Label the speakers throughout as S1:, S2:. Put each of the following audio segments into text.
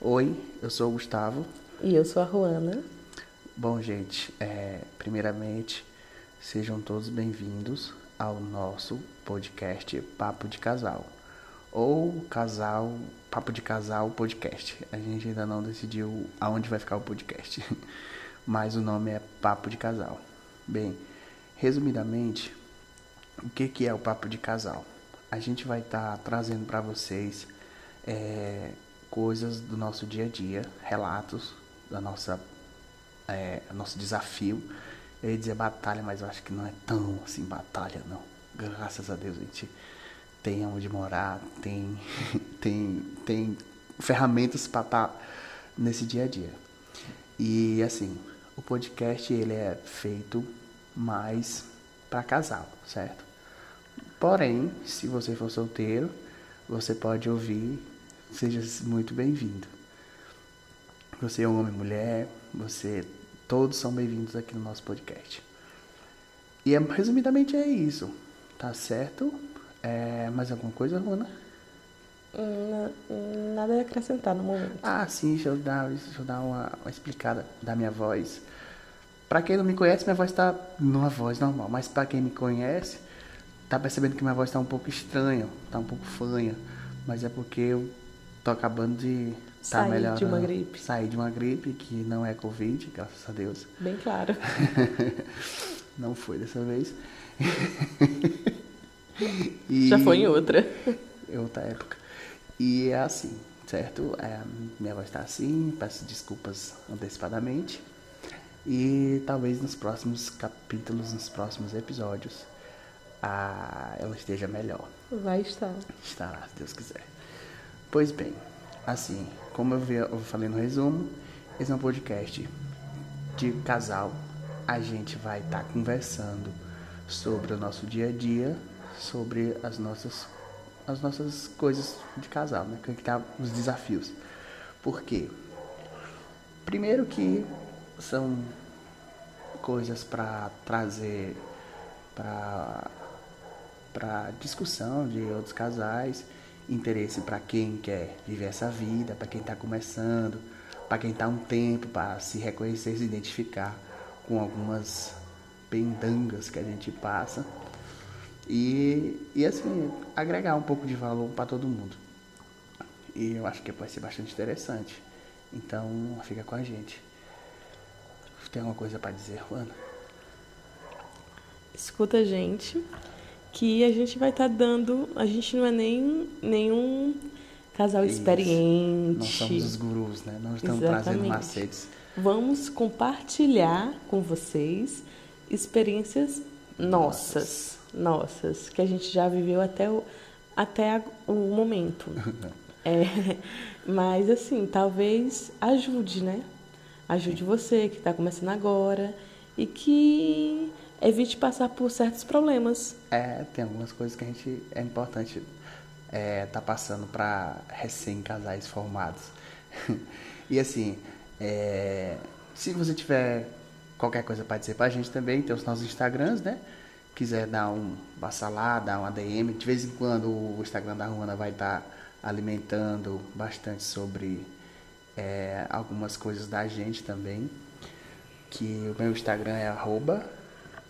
S1: Oi, eu sou o Gustavo.
S2: E eu sou a Ruana.
S1: Bom, gente, é, primeiramente, sejam todos bem-vindos ao nosso podcast Papo de Casal. Ou Casal, Papo de Casal Podcast. A gente ainda não decidiu aonde vai ficar o podcast, mas o nome é Papo de Casal. Bem, resumidamente, o que, que é o Papo de Casal? A gente vai estar tá trazendo para vocês é, coisas do nosso dia a dia, relatos da nossa é, nosso desafio. Eu ia dizer batalha, mas eu acho que não é tão assim batalha, não. Graças a Deus a gente tem onde morar, tem, tem, tem ferramentas para estar tá nesse dia a dia. E assim, o podcast ele é feito mais para casal, certo? Porém, se você for solteiro, você pode ouvir, seja muito bem-vindo. Você é homem, mulher, você todos são bem-vindos aqui no nosso podcast. E é, resumidamente é isso. Tá certo? É, mais alguma coisa, Runa?
S2: Hum, nada a acrescentar no momento.
S1: Ah, sim, deixa eu dar, deixa eu dar uma, uma explicada da minha voz. Para quem não me conhece, minha voz está numa voz normal, mas para quem me conhece, tá percebendo que minha voz está um pouco estranha, tá um pouco fanha, mas é porque eu tô acabando de
S2: tá sair de uma gripe.
S1: Sair de uma gripe que não é covid, graças a Deus.
S2: Bem claro.
S1: não foi dessa vez.
S2: e... Já foi em outra.
S1: Em outra época. E é assim, certo? É, minha voz está assim, peço desculpas antecipadamente. E talvez nos próximos capítulos, nos próximos episódios, a, ela esteja melhor.
S2: Vai estar.
S1: Estará, se Deus quiser. Pois bem, assim, como eu, falei no resumo, esse é um podcast de casal. A gente vai estar tá conversando sobre o nosso dia a dia, sobre as nossas, as nossas coisas de casal, né? Que tá os desafios. Por quê? Primeiro que são coisas para trazer para para discussão de outros casais, interesse para quem quer viver essa vida, para quem está começando, para quem está um tempo para se reconhecer, se identificar com algumas pendangas que a gente passa e, e assim agregar um pouco de valor para todo mundo. E eu acho que vai ser bastante interessante. Então fica com a gente. Tem alguma coisa para dizer, Juana?
S2: Escuta gente, que a gente vai estar tá dando. A gente não é nem nenhum casal Isso. experiente. Nós
S1: somos os gurus, né? Nós estamos Exatamente. trazendo macetes.
S2: Vamos compartilhar com vocês experiências nossas, nossas, que a gente já viveu até o, até o momento. é, mas assim, talvez ajude, né? Ajude você que está começando agora e que evite passar por certos problemas.
S1: É, tem algumas coisas que a gente é importante é, tá passando para recém-casais formados. e assim, é, se você tiver qualquer coisa para dizer para a gente também, tem os nossos Instagrams, né? Quiser dar um passar lá, dar uma DM, de vez em quando o Instagram da Ruana vai estar tá alimentando bastante sobre é, algumas coisas da gente também. Que o meu Instagram é arroba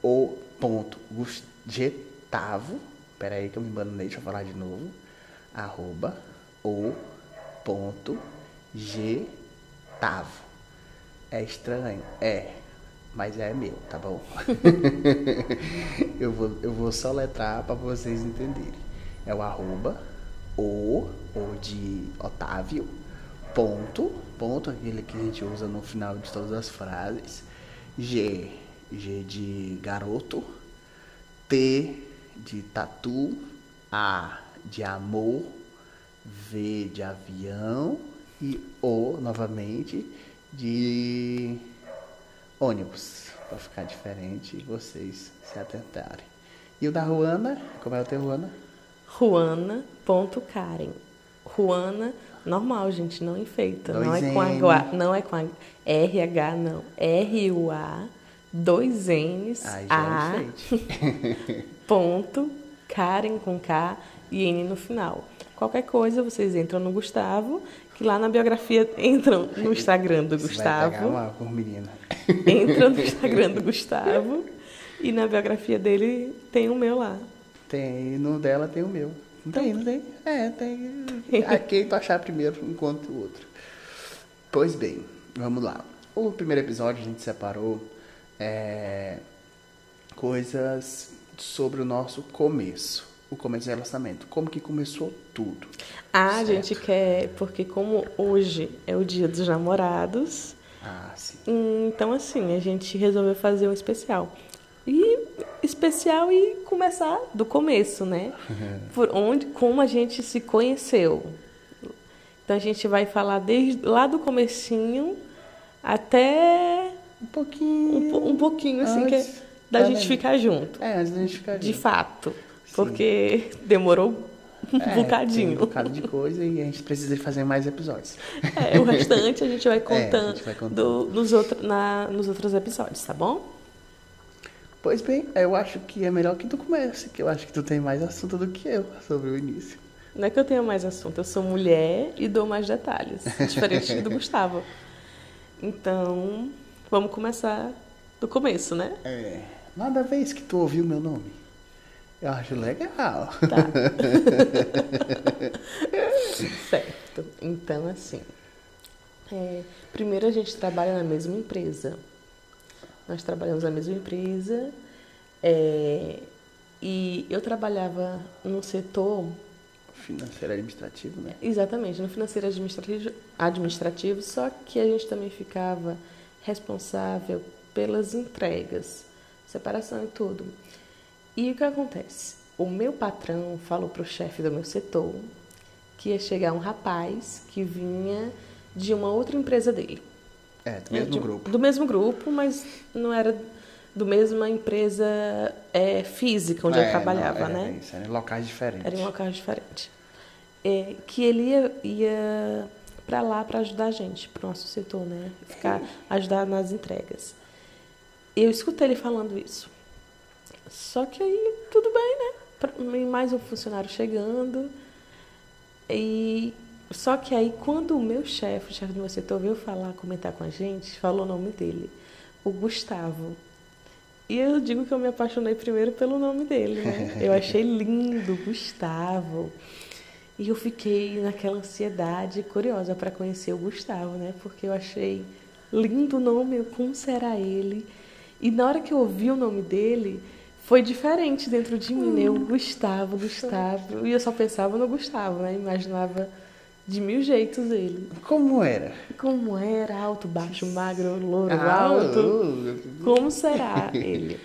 S1: o ponto Gustavo. Pera aí que eu me embananei, deixa eu falar de novo. Arroba o ponto Gustavo. É estranho? É. Mas é meu, tá bom? eu, vou, eu vou só letrar para vocês entenderem. É o arroba o, o de Otávio, ponto, ponto, aquele que a gente usa no final de todas as frases, G, G de garoto, T de tatu, A de amor, V de avião e O novamente de ônibus, para ficar diferente e vocês se atentarem. E o da Ruana, como é o teu Ruana?
S2: Ruana.karen. Ruana normal, gente, não enfeita. Dois não é, com a, não é com a RH, não. R-U-A, dois N's,
S1: Ai, A,
S2: ponto, Karen com K e N no final. Qualquer coisa, vocês entram no Gustavo, que lá na biografia entram no Instagram do
S1: Você vai pegar
S2: Gustavo.
S1: uma por menina.
S2: Entram no Instagram do Gustavo e na biografia dele tem o meu lá.
S1: Tem, no dela tem o meu. Não tem, não tem? É, tem. Aqui tu achar primeiro enquanto o outro. Pois bem, vamos lá. O primeiro episódio a gente separou é, coisas sobre o nosso começo. O começo do relacionamento. Como que começou tudo.
S2: Ah, a gente quer, porque como hoje é o dia dos namorados,
S1: Ah, sim.
S2: então assim, a gente resolveu fazer um especial. E especial e começar do começo, né? Por onde, como a gente se conheceu. Então a gente vai falar desde lá do comecinho até
S1: Um pouquinho.
S2: um, um pouquinho assim que é
S1: Antes
S2: da
S1: da
S2: gente ficar junto,
S1: É, antes da gente ficar
S2: de
S1: junto.
S2: fato, porque demorou um
S1: É,
S2: bocadinho.
S1: um bocado de coisa e a gente precisa de fazer mais episódios.
S2: É, o restante a gente vai
S1: É,
S2: contando,
S1: gente vai contando.
S2: do- nos, outro, na, nos outros episódios, tá bom?
S1: Pois bem, eu acho que é melhor que tu comece, que eu acho que tu tem mais assunto do que eu sobre o início.
S2: Não é que eu tenha mais assunto, eu sou mulher e dou mais detalhes, diferente do Gustavo. Então, vamos começar do começo, né?
S1: É, nada vez que tu ouviu meu nome. Eu acho legal.
S2: Tá. certo. Então, assim. é, primeiro a gente trabalha na mesma empresa. Nós trabalhamos na mesma empresa. é, e eu trabalhava no setor
S1: Financeiro administrativo, né?
S2: Exatamente, no financeiro administrativo, administrativo, só que a gente também ficava responsável pelas entregas, separação e tudo. E o que acontece? O meu patrão falou para o chefe do meu setor que ia chegar um rapaz que vinha de uma outra empresa dele.
S1: É, do mesmo
S2: De-
S1: grupo.
S2: Do mesmo grupo, mas não era do mesma empresa é, física onde
S1: É,
S2: eu trabalhava,
S1: não,
S2: né?
S1: Era isso, em locais diferentes.
S2: Era em um local diferente. É, que ele ia, ia para lá para ajudar a gente, para o nosso setor, né? Ficar, ajudar nas entregas. Eu escutei ele falando isso. Só que aí, tudo bem, né? Pra- mais um funcionário chegando. E só que aí, quando o meu chefe, o chefe do meu setor, veio falar, comentar com a gente, falou o nome dele, o Gustavo. E eu digo que eu me apaixonei primeiro pelo nome dele, né? Eu achei lindo, Gustavo. E eu fiquei naquela ansiedade curiosa para conhecer o Gustavo, né? Porque eu achei lindo o nome, como será ele? E na hora que eu ouvi o nome dele, foi diferente dentro de mim, né? O Gustavo, Gustavo. E eu só pensava no Gustavo, né? Imaginava de mil jeitos ele.
S1: Como era?
S2: Como era, alto, baixo, magro, louro,
S1: Ah,
S2: alto.
S1: uh,
S2: Como será ele?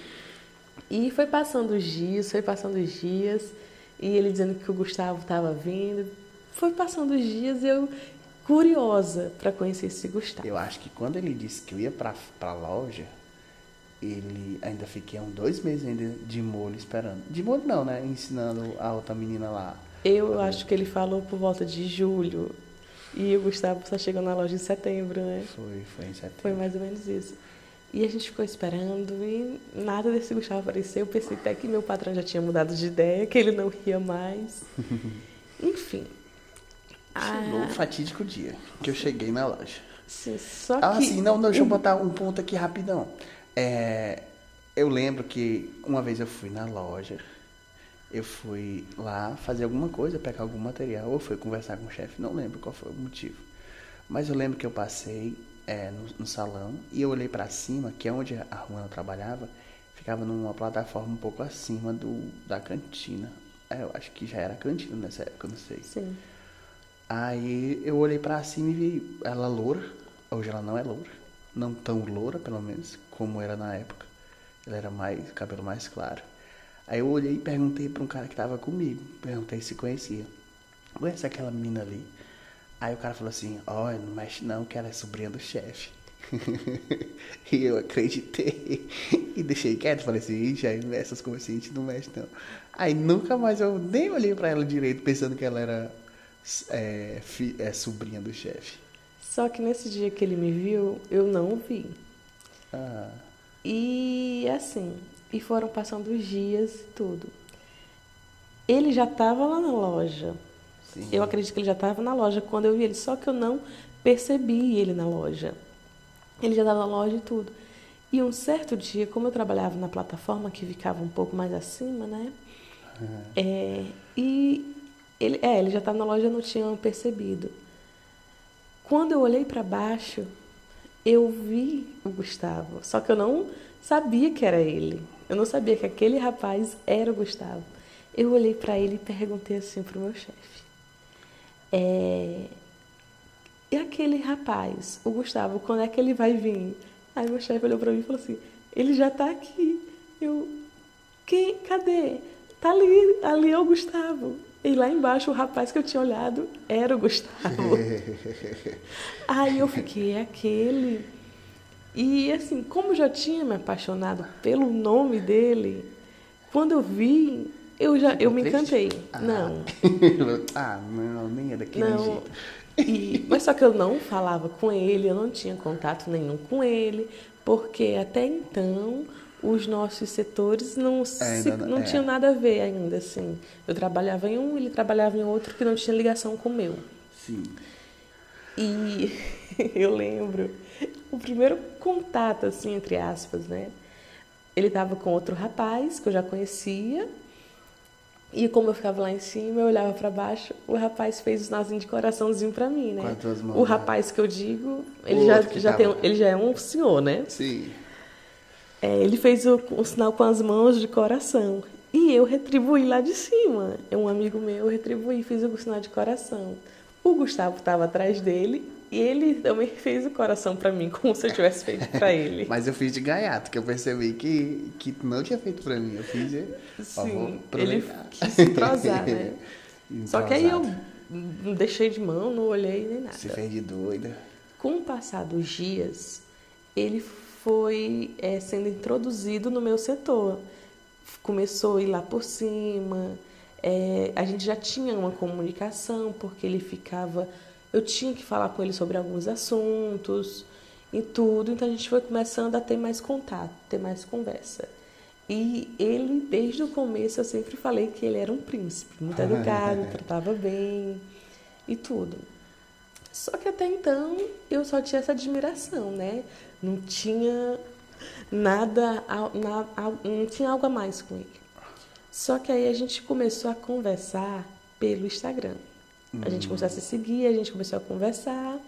S2: E foi passando os dias, foi passando os dias, e ele dizendo que o Gustavo estava vindo. Foi passando os dias e eu curiosa para conhecer esse Gustavo.
S1: Eu acho que quando ele disse que eu ia pra, pra loja, ele ainda fiquei uns dois meses ainda de molho esperando. De molho não, né? Ensinando a outra menina lá.
S2: Eu acho que ele falou por volta de julho, e o Gustavo só chegou na loja em setembro, né?
S1: Foi, foi em setembro.
S2: Foi mais ou menos isso. E a gente ficou esperando e nada desse Gustavo apareceu. Eu pensei até que meu patrão já tinha mudado de ideia, que ele não ria mais. Enfim.
S1: Chegou o
S2: Ah,
S1: fatídico dia que eu cheguei na loja.
S2: sim, só
S1: Ah,
S2: que
S1: sim, não, não, deixa eu
S2: o-
S1: botar um ponto aqui rapidão. É, eu lembro que uma vez eu fui na loja, eu fui lá fazer alguma coisa, pegar algum material, ou fui conversar com o chefe, não lembro qual foi o motivo. Mas eu lembro que eu passei é, no, no salão e eu olhei pra cima, que é onde a Ruana trabalhava, ficava numa plataforma um pouco acima do, da cantina. É, eu acho que já era cantina nessa época, não sei.
S2: Sim.
S1: Aí eu olhei pra cima e vi ela loura. Hoje ela não é loura. Não tão loura, pelo menos, como era na época. Ela era mais, cabelo mais claro. Aí eu olhei e perguntei pra um cara que tava comigo. Perguntei se conhecia. Conhece aquela menina ali? Aí o cara falou assim, ó, não mexe não, que ela é sobrinha do chefe. e eu acreditei. E deixei quieto, falei assim, "Ixi, aí essas coisas assim, a gente não mexe não. Aí nunca mais eu nem olhei pra ela direito, pensando que ela era é, fi- é, sobrinha do chefe.
S2: Só que nesse dia que ele me viu, eu não o vi.
S1: Ah,
S2: E assim, e foram passando os dias e tudo. Ele já estava lá na loja,
S1: Sim.
S2: Eu acredito que ele já estava na loja quando eu vi ele, só que eu não percebi ele na loja. Ele já estava na loja e tudo. E um certo dia, como eu trabalhava na plataforma que ficava um pouco mais acima, né? É, e ele, é, ele já estava na loja, eu não tinha percebido. Quando eu olhei para baixo, eu vi o Gustavo, só que eu não sabia que era ele. Eu não sabia que aquele rapaz era o Gustavo. Eu olhei para ele e perguntei assim pro meu chefe: é, E aquele rapaz, o Gustavo, quando é que ele vai vir? Aí meu chefe olhou para mim e falou assim: Ele já tá aqui. Eu, quem? Cadê? Tá ali, ali é o Gustavo. E lá embaixo o rapaz que eu tinha olhado era o Gustavo. Aí eu fiquei, é aquele. E assim, como eu já tinha me apaixonado pelo nome dele, quando eu vi, eu já eu me encantei.
S1: Ah.
S2: Não.
S1: ah, não, nem é daquele
S2: Não.
S1: jeito.
S2: E, mas só que eu não falava com ele, eu não tinha contato nenhum com ele, porque até então os nossos setores não, se-
S1: Ainda não-
S2: não
S1: é.
S2: tinham nada a ver ainda, assim. Eu trabalhava em um, ele trabalhava em outro que não tinha ligação com o meu.
S1: Sim.
S2: E eu lembro o primeiro contato, assim, entre aspas, né? Ele estava com outro rapaz que eu já conhecia. E como eu ficava lá em cima, eu olhava para baixo, o rapaz fez o sinalzinho de coraçãozinho para mim, né?
S1: Com as duas mãos,
S2: o
S1: né?
S2: rapaz que eu digo,
S1: O
S2: ele já, já tem, ele já é um senhor, né?
S1: Sim.
S2: É, ele fez o, o sinal com as mãos de coração. E eu retribuí lá de cima. É Um amigo meu retribuí, fiz o sinal de coração. O Gustavo estava atrás dele e ele também fez o coração para mim, como se eu tivesse feito para ele.
S1: Mas eu fiz de gaiato, que eu percebi que, que não tinha feito pra mim. Eu fiz de. ó,
S2: Sim, ele
S1: aproveitar.
S2: quis se entrosar, né? Só que aí eu não deixei de mão, não olhei nem nada.
S1: Se fez de doida.
S2: Com o passar dos dias, ele foi é, sendo introduzido no meu setor. Começou a ir lá por cima. é, a gente já tinha uma comunicação, porque ele ficava. Eu tinha que falar com ele sobre alguns assuntos e tudo. Então a gente foi começando a ter mais contato, ter mais conversa. E ele, desde o começo, eu sempre falei que ele era um príncipe, muito educado, tratava bem e tudo. Só que até então eu só tinha essa admiração, né? Não tinha nada, não tinha algo a mais com ele. Só que aí a gente começou a conversar pelo Instagram. A gente começou a se seguir, a gente começou a conversar.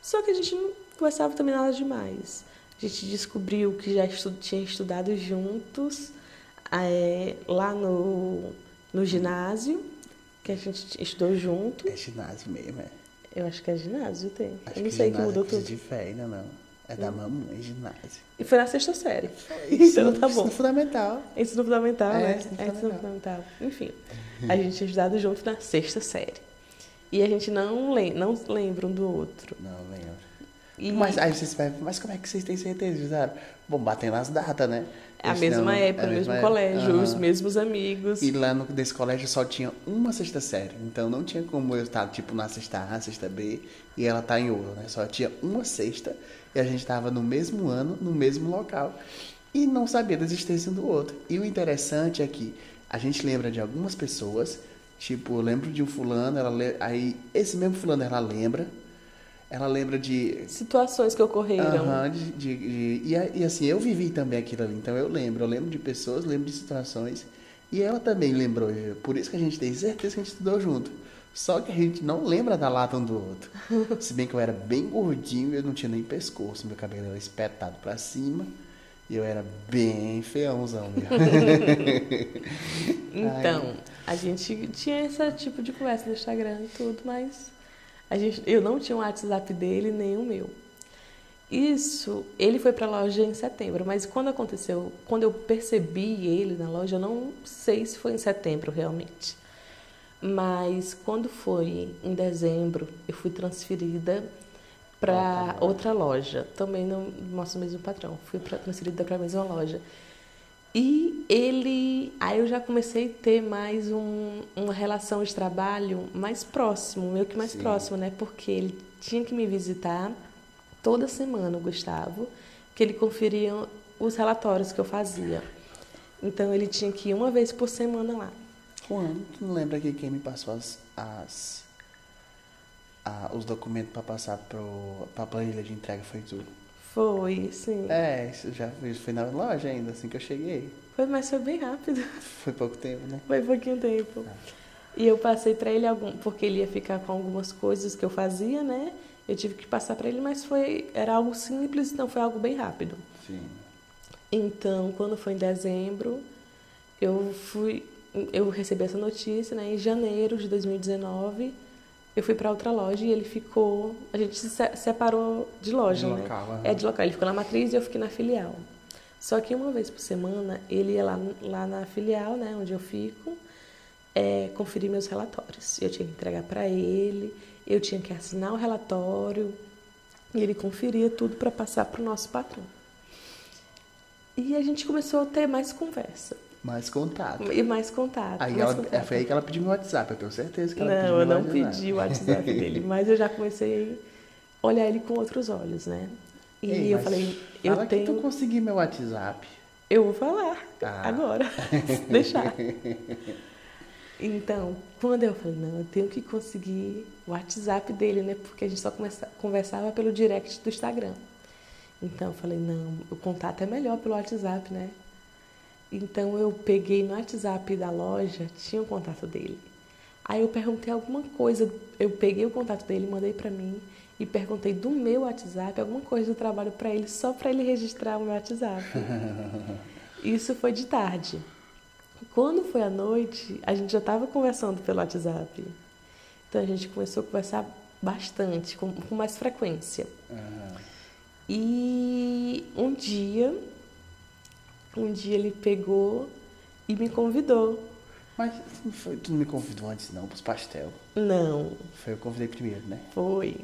S2: Só que a gente não conversava também nada demais. A gente descobriu que já estu- tinha estudado juntos eh, lá no, no ginásio, que a gente estudou junto.
S1: É ginásio mesmo, é.
S2: Eu acho que é ginásio, tem.
S1: Acho
S2: eu não sei que
S1: ginásio
S2: mudou
S1: é
S2: tudo.
S1: de fé ainda não. É da mamãe, ginásio.
S2: E foi na sexta série.
S1: Ensino-
S2: então tá bom.
S1: ensino fundamental.
S2: Ensino fundamental,
S1: É,
S2: né?
S1: ensino
S2: É ensino
S1: fundamental.
S2: fundamental. Enfim, a gente tinha estudado junto na sexta série. E a gente não, lem não lembra um do outro.
S1: Não, lembro.
S2: E
S1: Mas aí vocês perguntam, mas como é que vocês têm certeza de usaram? Bom, batem nas datas, né?
S2: é a mesma época,
S1: é
S2: o mesmo
S1: mesma
S2: colégio,
S1: época.
S2: os mesmos amigos.
S1: E lá no, nesse colégio só tinha uma sexta série. Então não tinha como eu estar, tipo, na sexta A, sexta B, e ela tá em ouro, né? Só tinha uma sexta e a gente tava no mesmo ano, no mesmo local. E não sabia da existência um do outro. E o interessante é que a gente lembra de algumas pessoas, tipo, eu lembro de um fulano, ela le- aí esse mesmo fulano ela lembra. Ela lembra de
S2: Situações que ocorreram.
S1: Aham, de, de- de- e, e assim, eu vivi também aquilo ali, então eu lembro, eu lembro de pessoas, lembro de situações, e ela também lembrou, por isso que a gente tem certeza que a gente estudou junto. Só que a gente não lembra da lata um do outro. Se bem que eu era bem gordinho, eu não tinha nem pescoço, meu cabelo era espetado pra cima, e eu era bem feãozão mesmo.
S2: Então, a gente tinha esse tipo de conversa no Instagram e tudo, mas a gente, eu não tinha o WhatsApp dele nem o meu. Isso, ele foi para a loja em setembro, mas quando aconteceu, quando eu percebi ele na loja, eu não sei se foi em setembro realmente. Mas quando foi em dezembro, eu fui transferida para outra loja, também no nosso mesmo patrão. Fui pra, transferida para a mesma loja. E ele. Aí eu já comecei a ter mais um, uma relação de trabalho mais próximo, meio que mais
S1: Sim.
S2: próximo, né? Porque ele tinha que me visitar toda semana, o Gustavo, que ele conferia os relatórios que eu fazia. Então ele tinha que ir uma vez por semana lá.
S1: Quando? Tu não lembra que quem me passou as, as a- os documentos pra passar pro, pra planilha de entrega foi tu?
S2: Foi, sim.
S1: É, isso já isso foi na loja ainda, assim que eu cheguei.
S2: Foi, mas foi bem rápido.
S1: Foi pouco tempo, né?
S2: Foi pouquinho tempo. E eu passei pra ele algum, porque ele ia ficar com algumas coisas que eu fazia, né? Eu tive que passar pra ele, mas foi era algo simples, então foi algo bem rápido.
S1: Sim.
S2: Então, quando foi em dezembro, eu fui eu recebi essa notícia, né? Em janeiro de 2019, eu fui pra outra loja e ele ficou, a gente se se- separou de loja,
S1: De
S2: né?
S1: local, aham.
S2: É de local, ele ficou na matriz e eu fiquei na filial. Só que uma vez por semana, ele ia lá, lá na filial, né, onde eu fico, é, conferir meus relatórios. Eu tinha que entregar para ele, eu tinha que assinar o relatório, e ele conferia tudo para passar para o nosso patrão. E a gente começou a ter mais conversa
S1: Mais contato.
S2: e mais contato.
S1: Aí
S2: mais
S1: ela,
S2: contato.
S1: foi aí que ela pediu meu WhatsApp, eu tenho certeza que ela pediu
S2: Não, eu não pedi o WhatsApp dele, mas eu já comecei a olhar ele com outros olhos, né? E
S1: Ei,
S2: eu falei, eu
S1: Fala que
S2: tenho.
S1: tu conseguiu meu WhatsApp.
S2: Eu vou falar
S1: Ah.
S2: agora, deixar. Então, quando eu falei, não, eu tenho que conseguir o WhatsApp dele, né? Porque a gente só conversava pelo direct do Instagram. Então, eu falei, não, o contato é melhor pelo WhatsApp, né? Então, eu peguei no WhatsApp da loja, tinha o contato dele. Aí eu perguntei alguma coisa, eu peguei o contato dele, mandei pra mim e perguntei do meu WhatsApp alguma coisa do trabalho pra ele, só pra ele registrar o meu WhatsApp. Isso foi de tarde. Quando foi à noite, a gente já estava conversando pelo WhatsApp. Então a gente começou a conversar bastante, com, com mais frequência.
S1: Aham.
S2: E um dia, um dia ele pegou e me convidou.
S1: Mas não foi- tu não me convidou antes não pros pastel.
S2: Não,
S1: Foi eu que convidei primeiro, né?
S2: foi,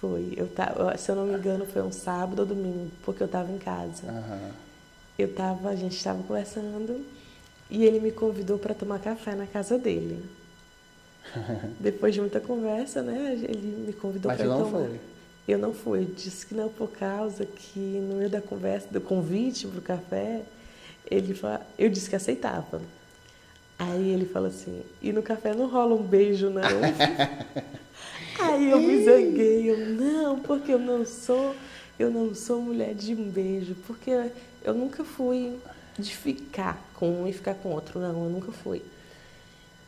S2: foi. Eu tava, se eu não me engano, foi um sábado ou domingo, porque eu estava em casa.
S1: Aham.
S2: Eu tava, a gente estava conversando e ele me convidou para tomar café na casa dele. Depois de muita conversa, né? Ele me convidou
S1: Mas
S2: para
S1: tu não
S2: tomar.
S1: foi?
S2: Eu não fui. Eu disse que não por causa que no meio da conversa, do convite pro café, ele fa... eu disse que aceitava. Aí ele falou assim: "E no café não rola um beijo não?" Aí eu me zanguei, eu não, porque eu não sou, eu não sou mulher de um beijo, porque eu nunca fui de ficar com um e ficar com outro, não, eu nunca fui.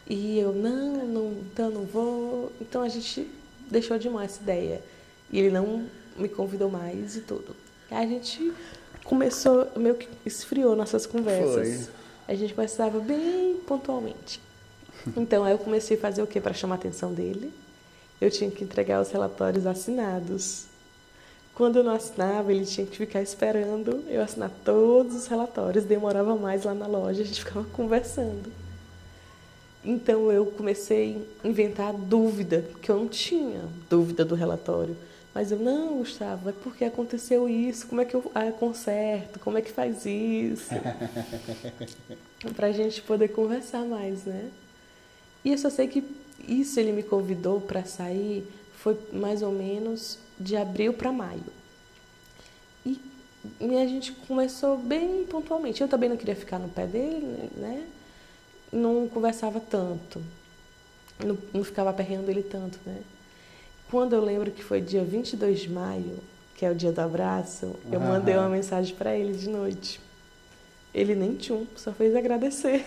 S2: E eu, não, não, então não vou. Então a gente deixou de mão essa ideia. E ele não me convidou mais e tudo. A gente começou, meio que esfriou nossas conversas. A gente conversava bem pontualmente. Então aí eu comecei a fazer o quê para chamar a atenção dele? Eu tinha que entregar os relatórios assinados. Quando eu não assinava, ele tinha que ficar esperando eu assinar todos os relatórios. Demorava mais lá na loja, a gente ficava conversando. Então eu comecei a inventar dúvida, que eu não tinha dúvida do relatório. Mas eu, não, Gustavo, é porque aconteceu isso, como é que eu ah, conserto, como é que faz isso? Pra gente poder conversar mais, né? E eu só sei que isso ele me convidou para sair foi mais ou menos de abril para maio. E, e a gente começou bem pontualmente. Eu também não queria ficar no pé dele, né? Não conversava tanto. Não, não ficava aperreando ele tanto, né? Quando eu lembro que foi dia 22 de maio, que é o dia do abraço, eu mandei uma mensagem para ele de noite. Ele nem tchum, só fez agradecer.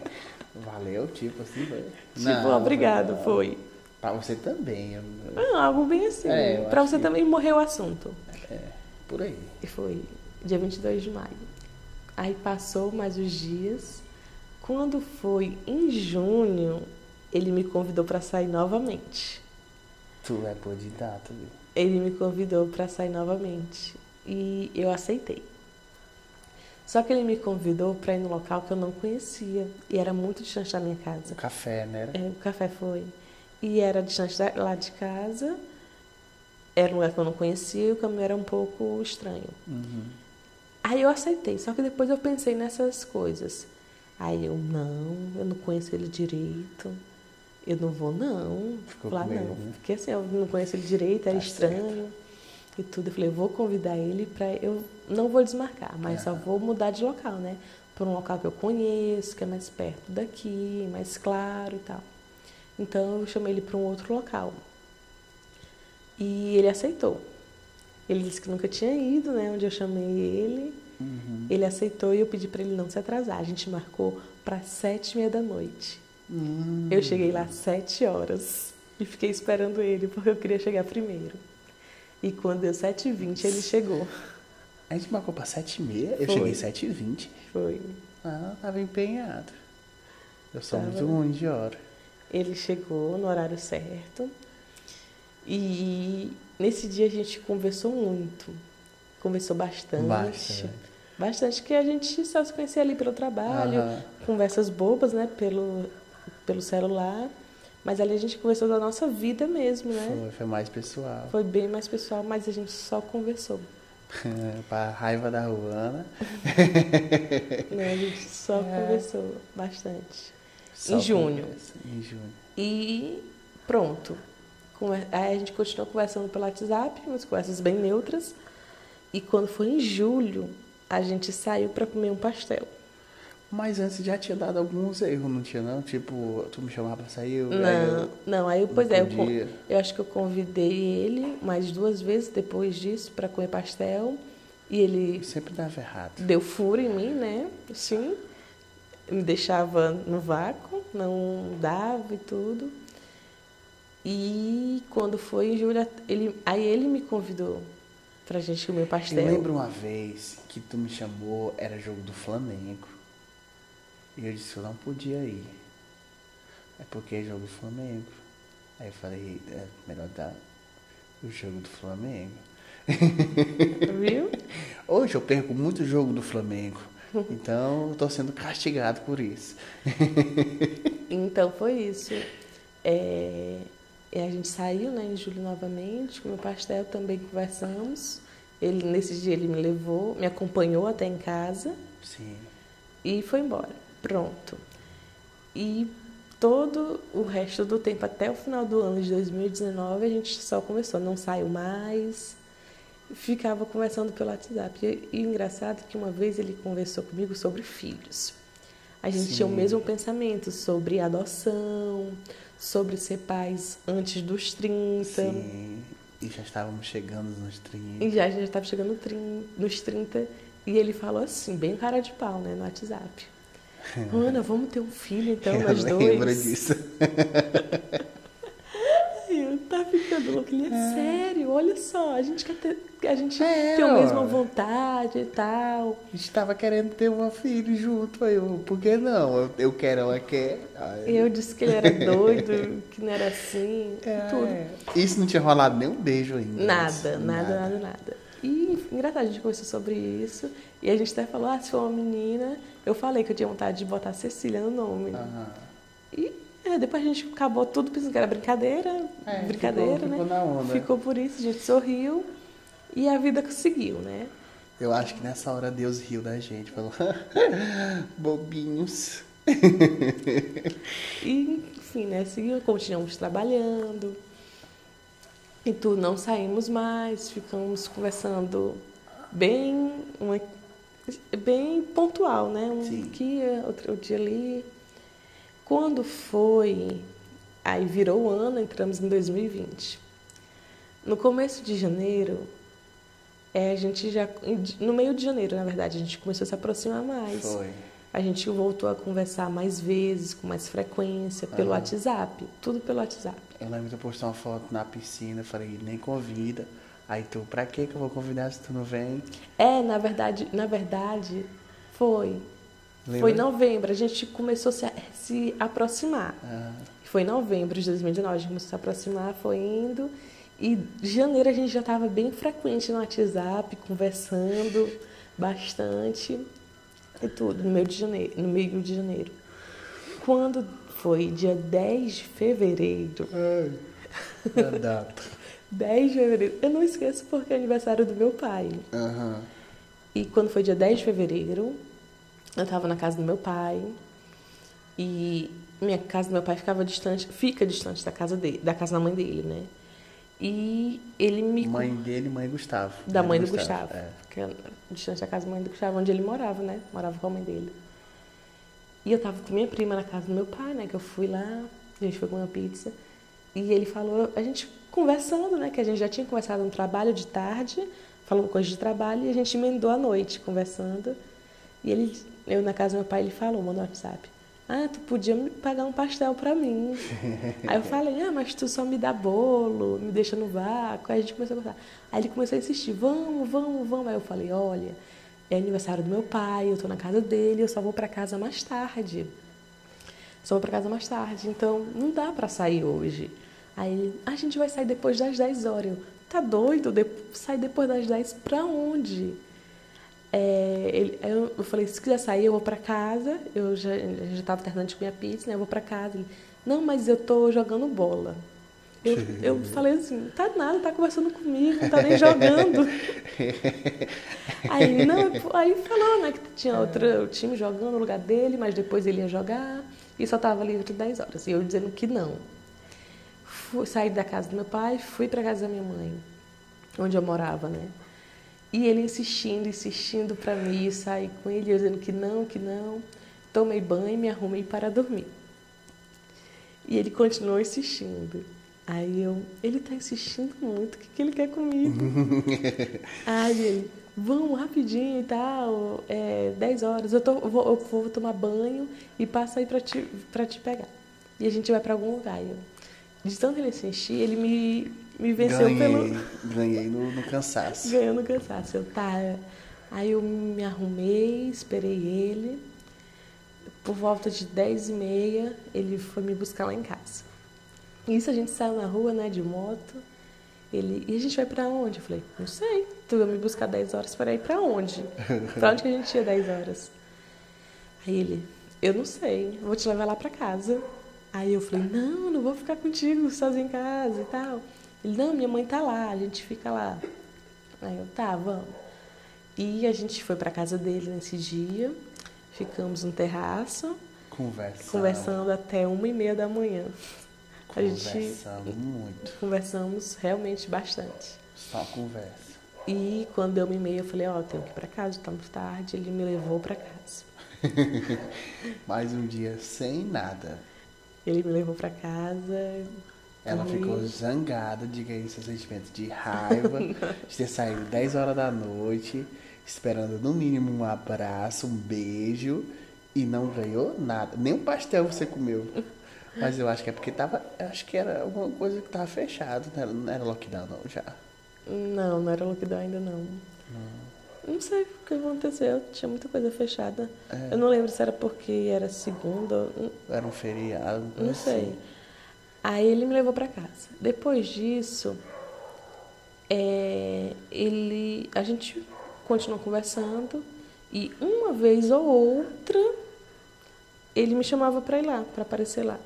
S1: Valeu, tipo assim, foi.
S2: Tipo, obrigado, foi.
S1: Pra você também. eu-
S2: Ah, algo bem assim.
S1: É,
S2: pra você
S1: que-
S2: também morrer o assunto.
S1: É, por aí.
S2: E foi dia 22 de maio. Aí passou mais os dias. Quando foi em junho, ele me convidou para sair novamente.
S1: Tu é viu?
S2: Ele me convidou para sair novamente e eu aceitei. Só que ele me convidou para ir no local que eu não conhecia e era muito distante da minha casa.
S1: O café, né?
S2: É, o café foi. E era distante da- lá de casa. Era um lugar que eu não conhecia e o caminho era um pouco estranho.
S1: Uhum.
S2: Aí eu aceitei, só que depois eu pensei nessas coisas. Aí eu, não, eu não conheço ele direito. Eu não vou, não.
S1: Ficou
S2: Lá
S1: com medo,
S2: não.
S1: né?
S2: Porque assim, eu não conheço ele direito, era
S1: Tá
S2: estranho e tudo. Eu falei, eu vou convidar ele para Eu não vou desmarcar, mas só vou mudar de local, né? para um local que eu conheço, que é mais perto daqui, mais claro e tal. Então eu chamei ele para um outro local. E ele aceitou. Ele disse que nunca tinha ido, né? Onde eu chamei ele.
S1: Uhum.
S2: Ele aceitou e eu pedi para ele não se atrasar. A gente marcou para sete e meia da noite.
S1: Hum.
S2: Eu cheguei lá às sete horas e fiquei esperando ele porque eu queria chegar primeiro. E quando deu sete e vinte ele chegou.
S1: A gente marcou pra 7h30, eu cheguei 7h20.
S2: Foi.
S1: Ah, tava empenhado. Eu sou
S2: Tava.
S1: muito ruim de hora.
S2: Ele chegou no horário certo. E nesse dia a gente conversou muito. Conversou bastante.
S1: Bastante.
S2: Bastante, que a gente só se conhecia ali pelo trabalho,
S1: Aham.
S2: conversas bobas, né, pelo, pelo celular. Mas ali a gente conversou da nossa vida mesmo, né?
S1: Foi, foi mais pessoal.
S2: Foi bem mais pessoal, mas a gente só conversou.
S1: pra raiva da Ruana.
S2: Né? A gente só
S1: É.
S2: conversou bastante.
S1: Só
S2: Em junho.
S1: conversa. Em junho.
S2: E pronto. Aí a gente continuou conversando pelo WhatsApp, umas conversas bem neutras. E quando foi em julho, a gente saiu para comer um pastel.
S1: Mas antes já tinha dado alguns erros, não tinha não? Tipo, tu me chamava pra sair, eu, aí
S2: Não,
S1: eu
S2: não, aí, pois é, eu, eu acho que eu convidei ele mais duas vezes depois disso para comer pastel. E ele
S1: sempre dava errado.
S2: deu furo em mim, né? Sim. Me deixava no vácuo, não dava e tudo. E quando foi em julho, ele, aí ele me convidou pra gente comer pastel.
S1: Eu lembro uma vez que tu me chamou, era jogo do Flamengo. E eu disse eu não podia ir. É porque é jogo do Flamengo. Aí eu falei, é melhor dar o jogo do Flamengo.
S2: Viu?
S1: Hoje eu perco muito jogo do Flamengo. Então eu tô sendo castigado por isso.
S2: Então foi isso. É, e a gente saiu né, em julho novamente, comeu pastel, também conversamos. Ele, nesse dia ele me levou, me acompanhou até em casa.
S1: Sim.
S2: e foi embora. Pronto. E todo o resto do tempo, até o final do ano de 2019, a gente só conversou, não saiu mais, ficava conversando pelo WhatsApp. E, e engraçado que uma vez ele conversou comigo sobre filhos. A gente
S1: Sim.
S2: tinha o mesmo pensamento sobre adoção, sobre ser pais antes dos 30.
S1: Sim. E já estávamos chegando nos 30.
S2: E já gente estava chegando nos 30 e ele falou assim, bem cara de pau, né, no WhatsApp. Ana, vamos ter um filho então,
S1: eu
S2: nós dois.
S1: disso.
S2: Aí eu tá ficando louco. Ele é sério, olha só, a gente quer ter. A gente
S1: É,
S2: tem a mesma vontade e tal.
S1: A gente tava querendo ter uma filha junto. Aí eu, por que não? Eu, quero, ela quer.
S2: E eu disse que ele era doido, que não era assim,
S1: é,
S2: tudo.
S1: Isso não tinha rolado nem um beijo ainda.
S2: Nada, nada, nada, nada. E engraçado, a gente conversou sobre isso. E a gente até falou, ah, se for uma menina, eu falei que eu tinha vontade de botar Cecília no nome.
S1: Aham.
S2: E é, depois a gente acabou tudo pensando que era brincadeira,
S1: É,
S2: brincadeira,
S1: ficou-
S2: né?
S1: ficou na onda.
S2: Ficou por isso, a gente sorriu e a vida seguiu, né?
S1: Eu acho que nessa hora Deus riu da gente. Falou, bobinhos.
S2: E, enfim, né? Seguiu, continuamos trabalhando. E tu não saímos mais, ficamos conversando bem, uma, bem pontual, né? Um
S1: Sim.
S2: aqui, outro dia ali. Quando foi, aí virou o ano, entramos em 2020. No começo de janeiro, é, a gente já. No meio de janeiro, na verdade, a gente começou a se aproximar mais.
S1: Foi.
S2: A gente voltou a conversar mais vezes, com mais frequência, pelo
S1: Aham.
S2: WhatsApp. Tudo pelo WhatsApp.
S1: Eu lembro de eu postar uma foto na piscina. Falei, nem convida. Aí tu, pra que que eu vou convidar se tu não vem?
S2: É, na verdade, na verdade, foi.
S1: Lembra?
S2: Foi em novembro, a gente começou a se, se aproximar.
S1: Ah,
S2: Foi em novembro de 2019, a gente começou a se aproximar, foi indo. E janeiro a gente já estava bem frequente no WhatsApp, conversando bastante e tudo, no meio de janeiro. No meio de janeiro. Quando foi dia 10 de fevereiro,
S1: a data.
S2: 10 de fevereiro, eu não esqueço porque é aniversário do meu pai.
S1: Aham.
S2: E quando foi dia 10 de fevereiro, eu estava na casa do meu pai. E minha casa do meu pai ficava distante, fica distante da casa dele, da casa da mãe dele, né? E ele me.
S1: Mãe dele, mãe Gustavo.
S2: Da mãe do Gustavo.
S1: É.
S2: Que é distante da casa da mãe do Gustavo, onde ele morava, né? Morava com a mãe dele. E eu tava com minha prima na casa do meu pai, né? Que eu fui lá, a gente foi comer uma pizza. E ele falou, a gente conversando, né? Que a gente já tinha conversado no trabalho de tarde, falando coisa de trabalho, e a gente emendou à noite conversando. E ele, eu na casa do meu pai, ele falou, mandou no WhatsApp. Ah, tu podia me pagar um pastel pra mim. Aí eu falei, ah, mas tu só me dá bolo, me deixa no vácuo. Aí a gente começou a conversar. Aí ele começou a insistir, vamos, vamos, vamos. Aí eu falei, olha, é aniversário do meu pai, eu tô na casa dele, eu só vou pra casa mais tarde. Só vou pra casa mais tarde, então não dá pra sair hoje. Aí ele, a gente vai sair depois das 10 horas. Eu, tá doido? De sair depois das 10 pra onde? É, ele, eu, eu, falei, se quiser sair, eu vou para casa. Eu já estava terminando de comer a pizza, né? Eu vou para casa. Ele, não, mas eu tô jogando bola. Eu, eu falei assim, tá nada, tá conversando comigo, não tá nem jogando. aí, não, aí falou, né, que tinha outro time jogando no lugar dele, mas depois ele ia jogar e só tava livre 10 horas. E eu dizendo que não. Fui, saí da casa do meu pai, fui para casa da minha mãe, onde eu morava, né? E ele insistindo, insistindo para mim sair com ele, eu dizendo que não, que não. Tomei banho e me arrumei para dormir. E ele continuou insistindo. Aí eu, ele está insistindo muito, o que, que ele quer comigo? Aí ele, vamos rapidinho e tal, é 10 horas, eu, tô, eu, vou, eu vou tomar banho e passo aí para te, te pegar. E a gente vai para algum lugar. Eu, de tanto ele insistir, ele me me venceu
S1: ganhei,
S2: pelo.
S1: Ganhei no, no cansaço.
S2: Ganhei no cansaço. Eu, tá. Aí eu me arrumei, esperei ele. Por volta de 10 e meia, ele foi me buscar lá em casa. Isso a gente saiu na rua, né, de moto. Ele, e a gente vai para onde? Eu falei, não sei. Tu vai me buscar 10 horas para ir para onde? para onde que a gente ia 10 horas? Aí ele, eu não sei, vou te levar lá para casa. Aí eu falei, não, não vou ficar contigo sozinho em casa e tal. Ele, não, minha mãe tá lá, a gente fica lá. Aí eu, tá, vamos. E a gente foi para casa dele nesse dia, ficamos no terraço,
S1: conversando,
S2: conversando até uma e meia da manhã.
S1: Conversando gente, muito.
S2: Conversamos realmente bastante.
S1: Só conversa.
S2: E quando deu uma e meia, eu falei, ó, oh, tenho que ir para casa, tá muito tarde. Ele me levou para casa.
S1: Mais um dia sem nada.
S2: Ele me levou para casa,
S1: ela ficou zangada, diga aí seus sentimentos de raiva, de ter saído 10 horas da noite, esperando no mínimo um abraço, um beijo, e não ganhou nada. Nem um pastel você comeu. Mas eu acho que é porque tava. Acho que era alguma coisa que tava fechado, não era, não era lockdown não, já.
S2: Não, não era lockdown ainda não. Não, não sei o que aconteceu, tinha muita coisa fechada. É. Eu não lembro se era porque era segunda.
S1: Era um feriado.
S2: Não assim. sei. Aí ele me levou para casa. Depois disso, é, ele, a gente continuou conversando e uma vez ou outra ele me chamava para ir lá, para aparecer lá.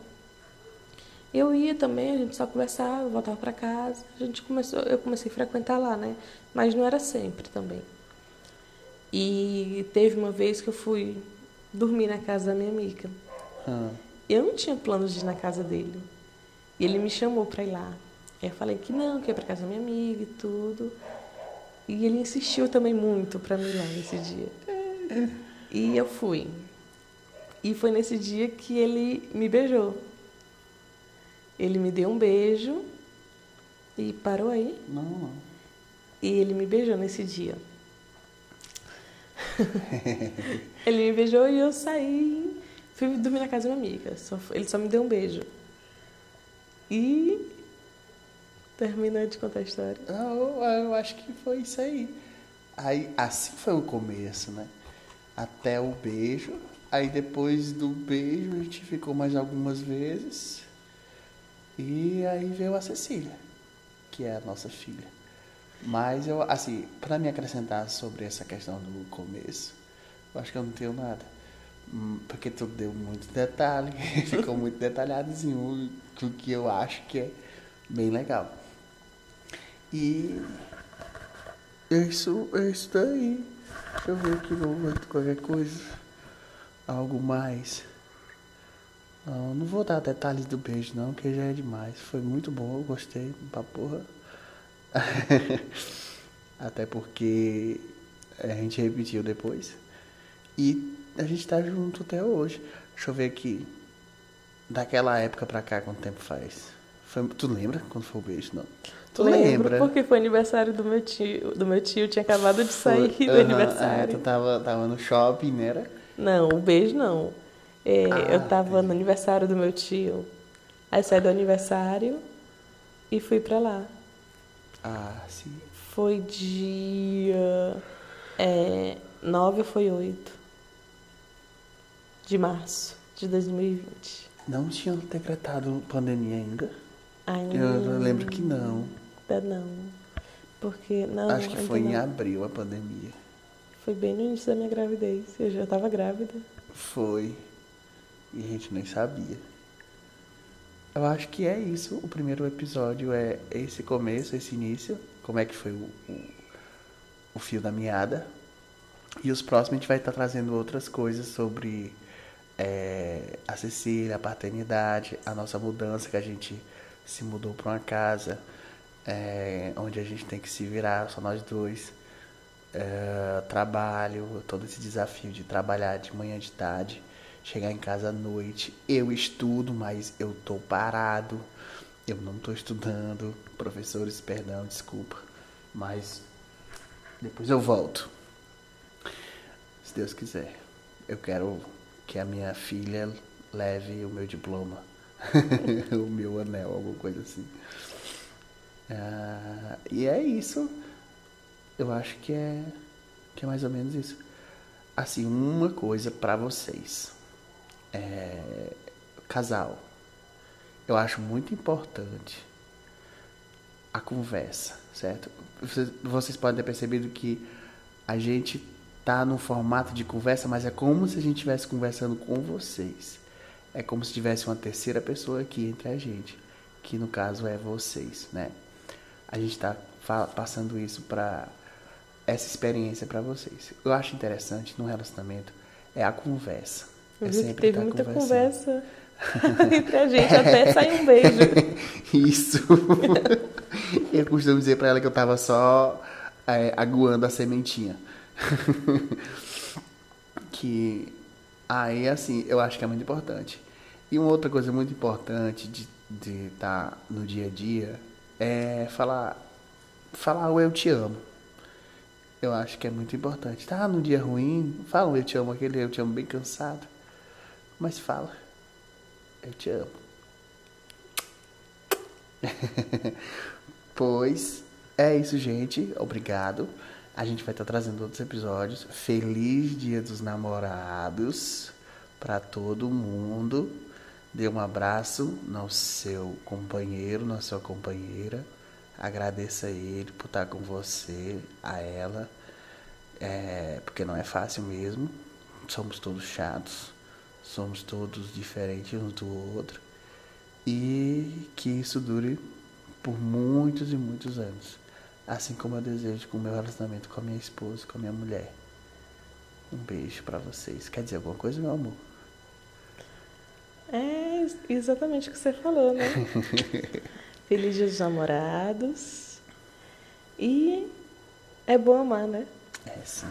S2: Eu ia também, a gente só conversava, voltava para casa. A gente começou, eu comecei a frequentar lá, né? Mas não era sempre também. E teve uma vez que eu fui dormir na casa da minha amiga.
S1: Ah.
S2: Eu não tinha planos de ir na casa dele. E ele me chamou para ir lá. Eu falei que não, que ia para casa da minha amiga e tudo. E ele insistiu também muito para mim lá nesse dia. E eu fui. E foi nesse dia que ele me beijou. Ele me deu um beijo e parou aí.
S1: Não, não.
S2: E ele me beijou nesse dia. ele me beijou e eu saí, fui dormir na casa da minha amiga. ele só me deu um beijo. E termina de contar a história.
S1: Eu, eu acho que foi isso aí. aí. Assim foi o começo, né? Até o beijo. Aí depois do beijo a gente ficou mais algumas vezes. E aí veio a Cecília, que é a nossa filha. Mas eu, assim, para me acrescentar sobre essa questão do começo, eu acho que eu não tenho nada. Hum, porque tu deu muito detalhe, ficou muito detalhadozinho o que eu acho que é bem legal. E isso, isso daí. Deixa eu ver aqui qualquer coisa. Algo mais. Não, não vou dar detalhes do beijo não, que já é demais. Foi muito bom, eu gostei pra porra. Até porque a gente repetiu depois. E a gente tá junto até hoje. Deixa eu ver aqui. Daquela época pra cá, quanto tempo faz? Foi, tu lembra quando foi o beijo? Não. Tu
S2: Lembro,
S1: lembra?
S2: porque foi aniversário do meu tio. Do meu tio tinha acabado de sair
S1: Foi-
S2: do
S1: Aham,
S2: aniversário.
S1: É, tu tava, tava no shopping, né? Era?
S2: Não, o beijo não. É,
S1: Ah,
S2: eu tava no aniversário do meu tio. Aí saí do aniversário e fui pra lá.
S1: Ah, sim.
S2: Foi dia. É, 9 ou foi 8 de março de 2020.
S1: Não tinham decretado pandemia ainda?
S2: Ainda
S1: Eu lembro que não.
S2: não. Porque. Não,
S1: Acho que
S2: ainda
S1: foi em
S2: não.
S1: abril a pandemia.
S2: Foi bem no início da minha gravidez. Eu já tava grávida.
S1: Foi. E a gente nem sabia. Eu acho que é isso. O primeiro episódio é esse começo, esse início. Como é que foi o, o, o fio da meada. E os próximos a gente vai estar trazendo outras coisas sobre é, a Cecília, a paternidade, a nossa mudança, que a gente se mudou para uma casa é, onde a gente tem que se virar, só nós dois. É, trabalho, todo esse desafio de trabalhar de manhã de tarde, chegar em casa à noite. Eu estudo, mas eu tô parado. Eu não tô estudando. Professores, perdão, desculpa. Mas depois eu volto. Se Deus quiser. Eu quero que a minha filha leve o meu diploma. o meu anel, alguma coisa assim. Ah, e é isso. Eu acho que é que é mais ou menos isso. Assim, uma coisa pra vocês. É, casal. Eu acho muito importante a conversa, certo? Vocês, vocês podem ter percebido que a gente tá num formato de conversa, mas é como se a gente estivesse conversando com vocês. É como se tivesse uma terceira pessoa aqui entre a gente, que no caso é vocês, né? A gente está passando isso para essa experiência para vocês. Eu acho interessante no relacionamento é a conversa.
S2: Eu
S1: é
S2: vi que teve
S1: tá
S2: muita conversa entre a gente, até sair um beijo.
S1: Isso. eu costumo dizer pra ela que eu tava só é, aguando a sementinha. que aí, assim, eu acho que é muito importante. E uma outra coisa muito importante de estar tá no dia a dia é falar, falar o eu te amo. Eu acho que é muito importante. Tá no dia ruim, fala um eu te amo, aquele eu te amo bem cansado. Mas fala, eu te amo. pois é isso, gente. Obrigado. A gente vai estar trazendo outros episódios. Feliz Dia dos Namorados para todo mundo. Dê um abraço no seu companheiro, na sua companheira. Agradeça a ele por estar com você, a ela. É, porque não é fácil mesmo. Somos todos chatos. Somos todos diferentes uns do outro. E que isso dure por muitos e muitos anos. Assim como eu desejo com o meu relacionamento com a minha esposa, com a minha mulher. Um beijo pra vocês. Quer dizer alguma coisa, meu amor?
S2: É exatamente o que você falou, né? Feliz dia dos namorados. E é bom amar, né?
S1: É sim.